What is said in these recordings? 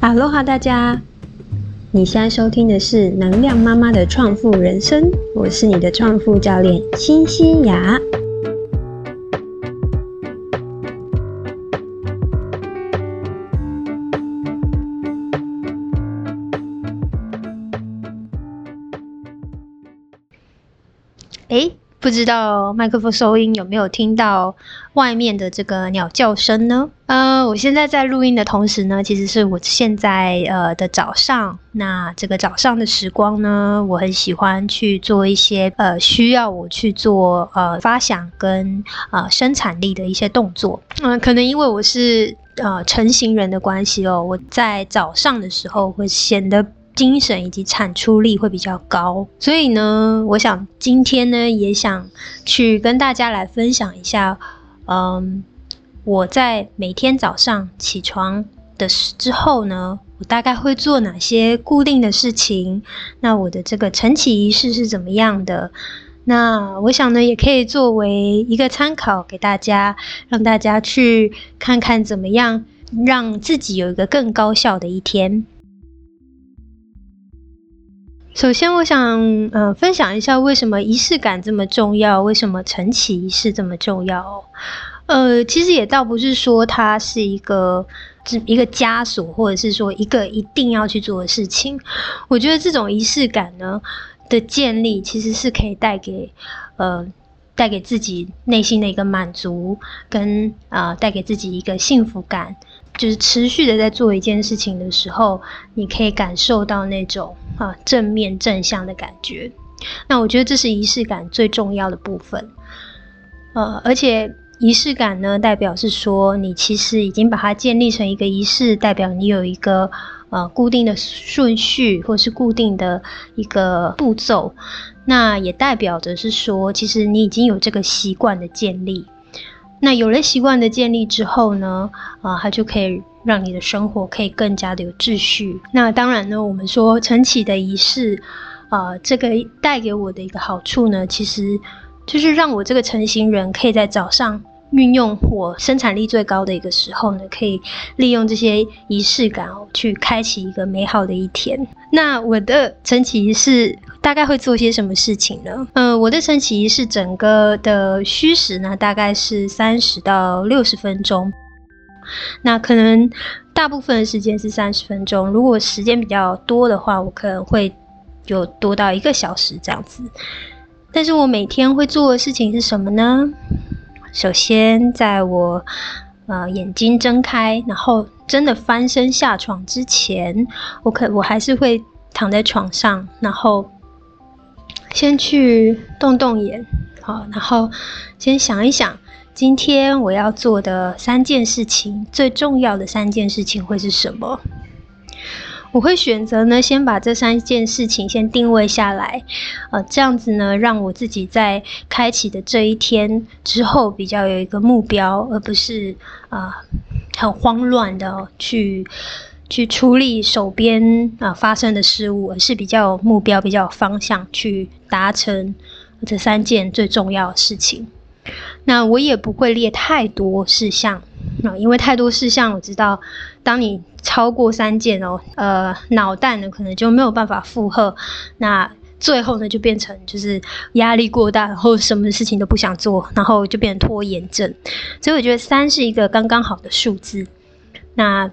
哈喽哈，大家！你现在收听的是能量妈妈的创富人生，我是你的创富教练新西雅。不知道麦克风收音有没有听到外面的这个鸟叫声呢？呃，我现在在录音的同时呢，其实是我现在呃的早上。那这个早上的时光呢，我很喜欢去做一些呃需要我去做呃发想跟呃生产力的一些动作。嗯，可能因为我是呃成型人的关系哦，我在早上的时候会显得。精神以及产出力会比较高，所以呢，我想今天呢，也想去跟大家来分享一下，嗯，我在每天早上起床的之后呢，我大概会做哪些固定的事情？那我的这个晨起仪式是怎么样的？那我想呢，也可以作为一个参考给大家，让大家去看看怎么样让自己有一个更高效的一天。首先，我想呃分享一下为什么仪式感这么重要，为什么晨起仪式这么重要。呃，其实也倒不是说它是一个这一个枷锁，或者是说一个一定要去做的事情。我觉得这种仪式感呢的建立，其实是可以带给呃带给自己内心的一个满足，跟啊带给自己一个幸福感。就是持续的在做一件事情的时候，你可以感受到那种啊正面正向的感觉。那我觉得这是仪式感最重要的部分。呃，而且仪式感呢，代表是说你其实已经把它建立成一个仪式，代表你有一个呃固定的顺序或是固定的一个步骤。那也代表着是说，其实你已经有这个习惯的建立。那有了习惯的建立之后呢，啊，它就可以让你的生活可以更加的有秩序。那当然呢，我们说晨起的仪式，啊，这个带给我的一个好处呢，其实就是让我这个成型人可以在早上。运用我生产力最高的一个时候呢，可以利用这些仪式感哦，去开启一个美好的一天。那我的晨起仪式大概会做些什么事情呢？嗯，我的晨起仪式整个的虚时呢，大概是三十到六十分钟。那可能大部分的时间是三十分钟，如果时间比较多的话，我可能会有多到一个小时这样子。但是我每天会做的事情是什么呢？首先，在我呃眼睛睁开，然后真的翻身下床之前，我可我还是会躺在床上，然后先去动动眼，好，然后先想一想今天我要做的三件事情，最重要的三件事情会是什么。我会选择呢，先把这三件事情先定位下来，呃，这样子呢，让我自己在开启的这一天之后比较有一个目标，而不是啊很慌乱的去去处理手边啊发生的事物，而是比较有目标、比较有方向去达成这三件最重要的事情。那我也不会列太多事项啊，因为太多事项，我知道当你超过三件哦，呃，脑袋呢可能就没有办法负荷，那最后呢就变成就是压力过大，然后什么事情都不想做，然后就变成拖延症。所以我觉得三是一个刚刚好的数字。那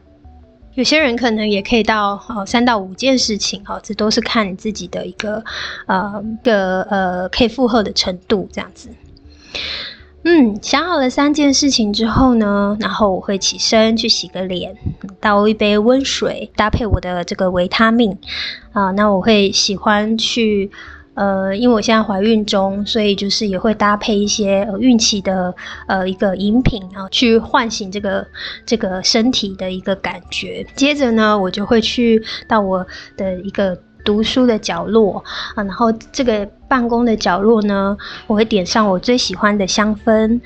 有些人可能也可以到哦三到五件事情，哈，这都是看你自己的一个呃的呃可以负荷的程度这样子。嗯，想好了三件事情之后呢，然后我会起身去洗个脸，倒一杯温水，搭配我的这个维他命啊。那我会喜欢去，呃，因为我现在怀孕中，所以就是也会搭配一些孕期的呃一个饮品啊，去唤醒这个这个身体的一个感觉。接着呢，我就会去到我的一个。读书的角落啊，然后这个办公的角落呢，我会点上我最喜欢的香氛，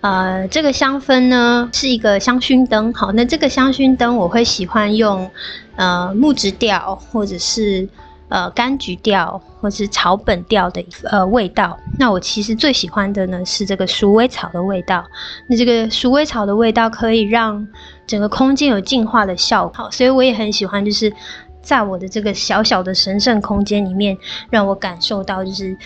呃，这个香氛呢是一个香薰灯，好，那这个香薰灯我会喜欢用呃木质调或者是呃柑橘调或是草本调的呃味道。那我其实最喜欢的呢是这个鼠尾草的味道，那这个鼠尾草的味道可以让整个空间有净化的效果，好所以我也很喜欢，就是在我的这个小小的神圣空间里面，让我感受到就是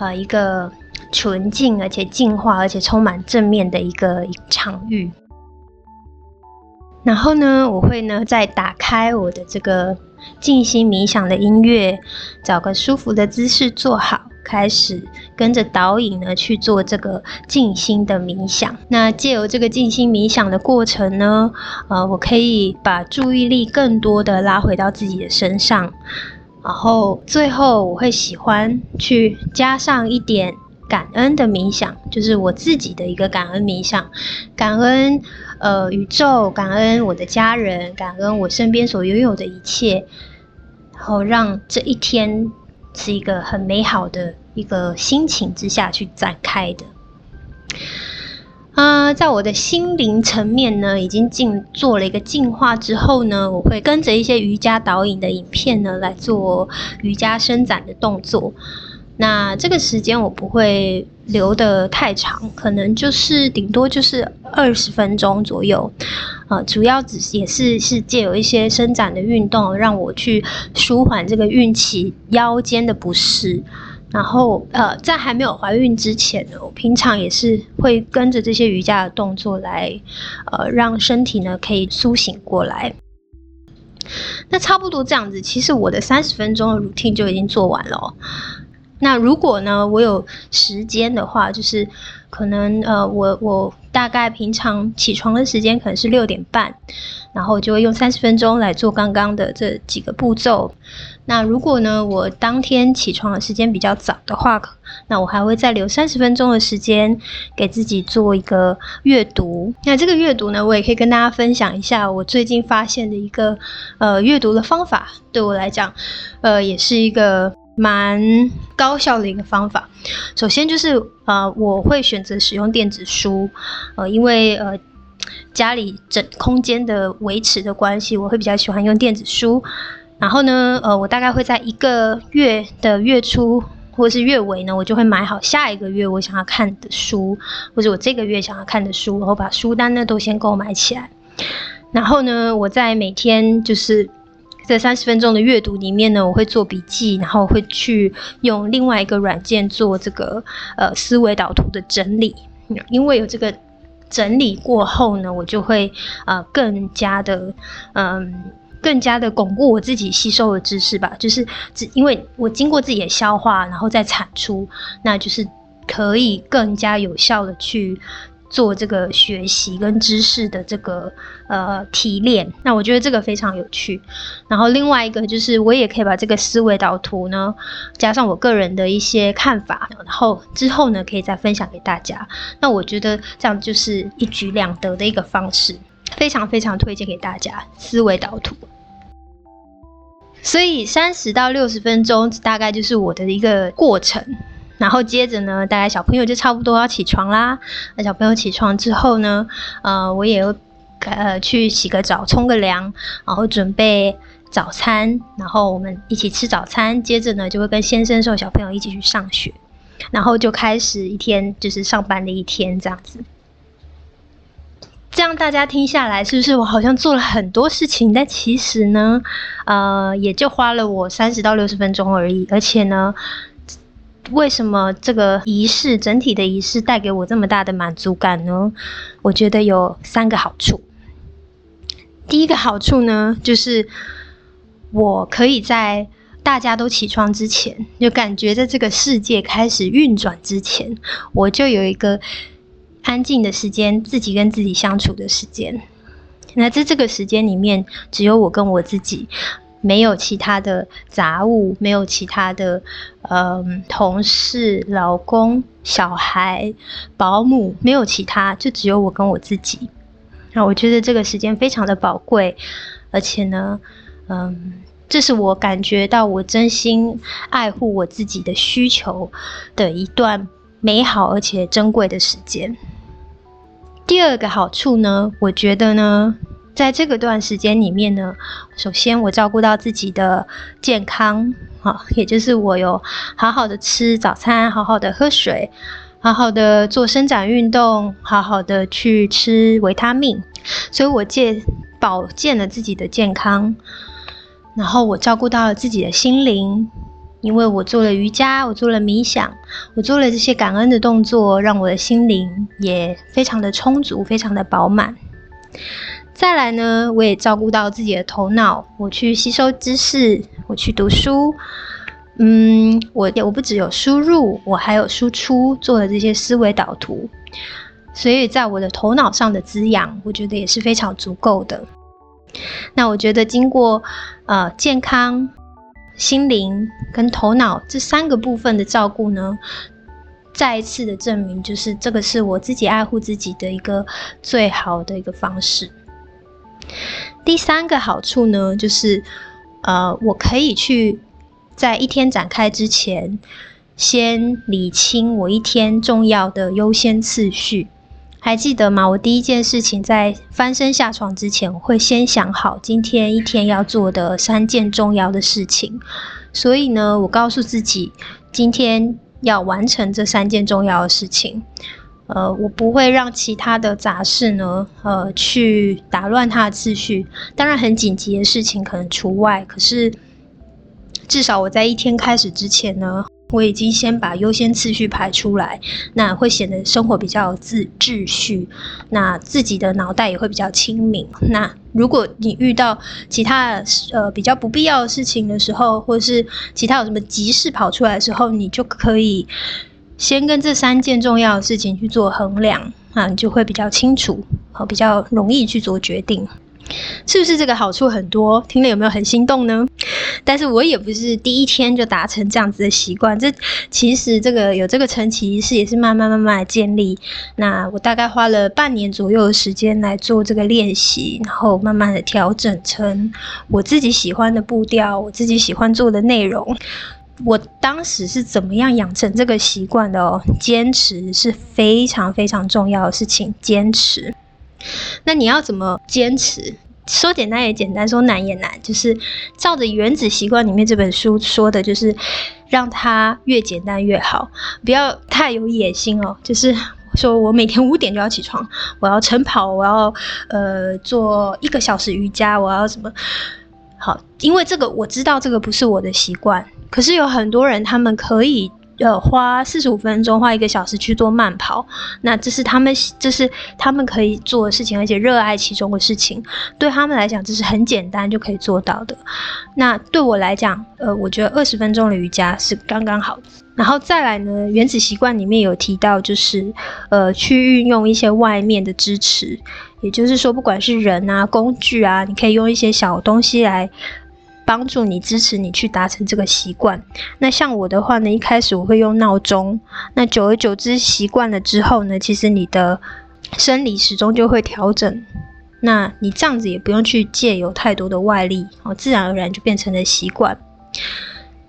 呃一个纯净而且净化而且充满正面的一个场域。然后呢，我会呢再打开我的这个静心冥想的音乐，找个舒服的姿势坐好，开始跟着导引呢去做这个静心的冥想。那借由这个静心冥想的过程呢，呃，我可以把注意力更多的拉回到自己的身上，然后最后我会喜欢去加上一点。感恩的冥想，就是我自己的一个感恩冥想，感恩呃宇宙，感恩我的家人，感恩我身边所拥有的一切，然后让这一天是一个很美好的一个心情之下去展开的。啊，在我的心灵层面呢，已经进做了一个进化之后呢，我会跟着一些瑜伽导引的影片呢来做瑜伽伸展的动作。那这个时间我不会留得太长，可能就是顶多就是二十分钟左右，呃，主要只也是是借有一些伸展的运动，让我去舒缓这个孕期腰间的不适。然后，呃，在还没有怀孕之前呢，我平常也是会跟着这些瑜伽的动作来，呃，让身体呢可以苏醒过来。那差不多这样子，其实我的三十分钟的 routine 就已经做完了。那如果呢，我有时间的话，就是可能呃，我我大概平常起床的时间可能是六点半，然后就会用三十分钟来做刚刚的这几个步骤。那如果呢，我当天起床的时间比较早的话，那我还会再留三十分钟的时间给自己做一个阅读。那这个阅读呢，我也可以跟大家分享一下我最近发现的一个呃阅读的方法，对我来讲，呃，也是一个。蛮高效的一个方法。首先就是呃，我会选择使用电子书，呃，因为呃家里整空间的维持的关系，我会比较喜欢用电子书。然后呢，呃，我大概会在一个月的月初或是月尾呢，我就会买好下一个月我想要看的书，或者我这个月想要看的书，然后把书单呢都先购买起来。然后呢，我在每天就是。在三十分钟的阅读里面呢，我会做笔记，然后会去用另外一个软件做这个呃思维导图的整理。因为有这个整理过后呢，我就会呃更加的嗯更加的巩固我自己吸收的知识吧。就是只因为我经过自己的消化，然后再产出，那就是可以更加有效的去。做这个学习跟知识的这个呃提炼，那我觉得这个非常有趣。然后另外一个就是，我也可以把这个思维导图呢，加上我个人的一些看法，然后之后呢可以再分享给大家。那我觉得这样就是一举两得的一个方式，非常非常推荐给大家思维导图。所以三十到六十分钟大概就是我的一个过程。然后接着呢，大概小朋友就差不多要起床啦。那小朋友起床之后呢，呃，我也呃去洗个澡、冲个凉，然后准备早餐，然后我们一起吃早餐。接着呢，就会跟先生送小朋友一起去上学，然后就开始一天就是上班的一天这样子。这样大家听下来，是不是我好像做了很多事情？但其实呢，呃，也就花了我三十到六十分钟而已，而且呢。为什么这个仪式整体的仪式带给我这么大的满足感呢？我觉得有三个好处。第一个好处呢，就是我可以在大家都起床之前，就感觉在这个世界开始运转之前，我就有一个安静的时间，自己跟自己相处的时间。那在这个时间里面，只有我跟我自己。没有其他的杂物，没有其他的，嗯，同事、老公、小孩、保姆，没有其他，就只有我跟我自己。那我觉得这个时间非常的宝贵，而且呢，嗯，这是我感觉到我真心爱护我自己的需求的一段美好而且珍贵的时间。第二个好处呢，我觉得呢。在这个段时间里面呢，首先我照顾到自己的健康，好，也就是我有好好的吃早餐，好好的喝水，好好的做伸展运动，好好的去吃维他命，所以我借保健了自己的健康，然后我照顾到了自己的心灵，因为我做了瑜伽，我做了冥想，我做了这些感恩的动作，让我的心灵也非常的充足，非常的饱满。再来呢，我也照顾到自己的头脑，我去吸收知识，我去读书。嗯，我我不只有输入，我还有输出，做了这些思维导图，所以在我的头脑上的滋养，我觉得也是非常足够的。那我觉得经过呃健康、心灵跟头脑这三个部分的照顾呢，再一次的证明，就是这个是我自己爱护自己的一个最好的一个方式。第三个好处呢，就是呃我可以去。在一天展开之前，先理清我一天重要的优先次序，还记得吗？我第一件事情在翻身下床之前，我会先想好今天一天要做的三件重要的事情。所以呢，我告诉自己，今天要完成这三件重要的事情。呃，我不会让其他的杂事呢，呃，去打乱他的秩序。当然，很紧急的事情可能除外，可是。至少我在一天开始之前呢，我已经先把优先次序排出来，那会显得生活比较有秩秩序，那自己的脑袋也会比较清明。那如果你遇到其他呃比较不必要的事情的时候，或是其他有什么急事跑出来的时候，你就可以先跟这三件重要的事情去做衡量啊，你就会比较清楚和比较容易去做决定。是不是这个好处很多？听了有没有很心动呢？但是我也不是第一天就达成这样子的习惯，这其实这个有这个晨起仪式也是慢慢慢慢的建立。那我大概花了半年左右的时间来做这个练习，然后慢慢的调整成我自己喜欢的步调，我自己喜欢做的内容。我当时是怎么样养成这个习惯的哦？坚持是非常非常重要的事情，坚持。那你要怎么坚持？说简单也简单，说难也难，就是照着《原子习惯》里面这本书说的，就是让它越简单越好，不要太有野心哦。就是说我每天五点就要起床，我要晨跑，我要呃做一个小时瑜伽，我要什么？好，因为这个我知道这个不是我的习惯，可是有很多人他们可以。呃，花四十五分钟，花一个小时去做慢跑，那这是他们，这是他们可以做的事情，而且热爱其中的事情，对他们来讲，这是很简单就可以做到的。那对我来讲，呃，我觉得二十分钟的瑜伽是刚刚好。然后再来呢，原子习惯里面有提到，就是呃，去运用一些外面的支持，也就是说，不管是人啊、工具啊，你可以用一些小东西来。帮助你支持你去达成这个习惯。那像我的话呢，一开始我会用闹钟。那久而久之习惯了之后呢，其实你的生理时钟就会调整。那你这样子也不用去借有太多的外力，哦，自然而然就变成了习惯。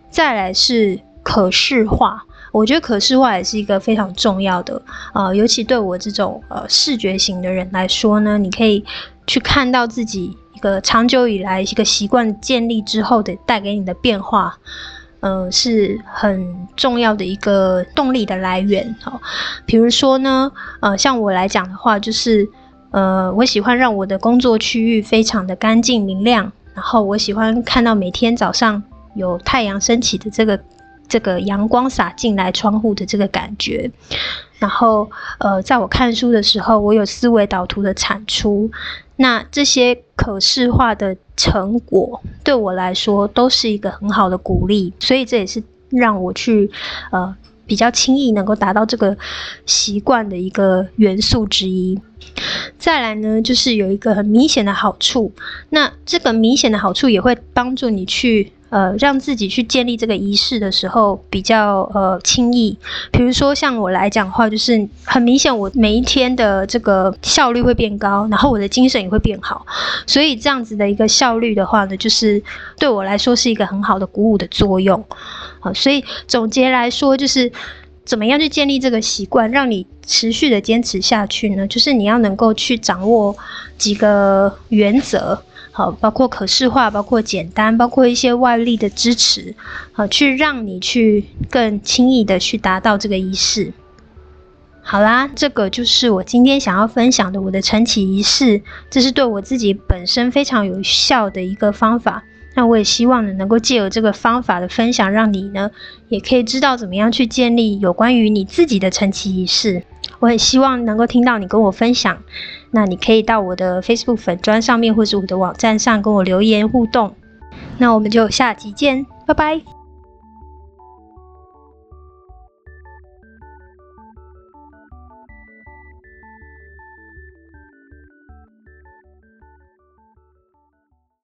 再来是可视化，我觉得可视化也是一个非常重要的。呃，尤其对我这种呃视觉型的人来说呢，你可以去看到自己。个长久以来一个习惯建立之后的带给你的变化，呃，是很重要的一个动力的来源。哦，比如说呢，呃，像我来讲的话，就是呃，我喜欢让我的工作区域非常的干净明亮，然后我喜欢看到每天早上有太阳升起的这个这个阳光洒进来窗户的这个感觉。然后，呃，在我看书的时候，我有思维导图的产出。那这些可视化的成果对我来说都是一个很好的鼓励，所以这也是让我去呃比较轻易能够达到这个习惯的一个元素之一。再来呢，就是有一个很明显的好处，那这个明显的好处也会帮助你去。呃，让自己去建立这个仪式的时候比较呃轻易。比如说像我来讲的话，就是很明显，我每一天的这个效率会变高，然后我的精神也会变好。所以这样子的一个效率的话呢，就是对我来说是一个很好的鼓舞的作用。好，所以总结来说，就是怎么样去建立这个习惯，让你持续的坚持下去呢？就是你要能够去掌握几个原则。好，包括可视化，包括简单，包括一些外力的支持，好，去让你去更轻易的去达到这个仪式。好啦，这个就是我今天想要分享的我的晨起仪式，这是对我自己本身非常有效的一个方法。那我也希望呢，能够借由这个方法的分享，让你呢也可以知道怎么样去建立有关于你自己的晨起仪式。我很希望能够听到你跟我分享。那你可以到我的 Facebook 粉砖上面，或是我的网站上跟我留言互动。那我们就下集见，拜拜。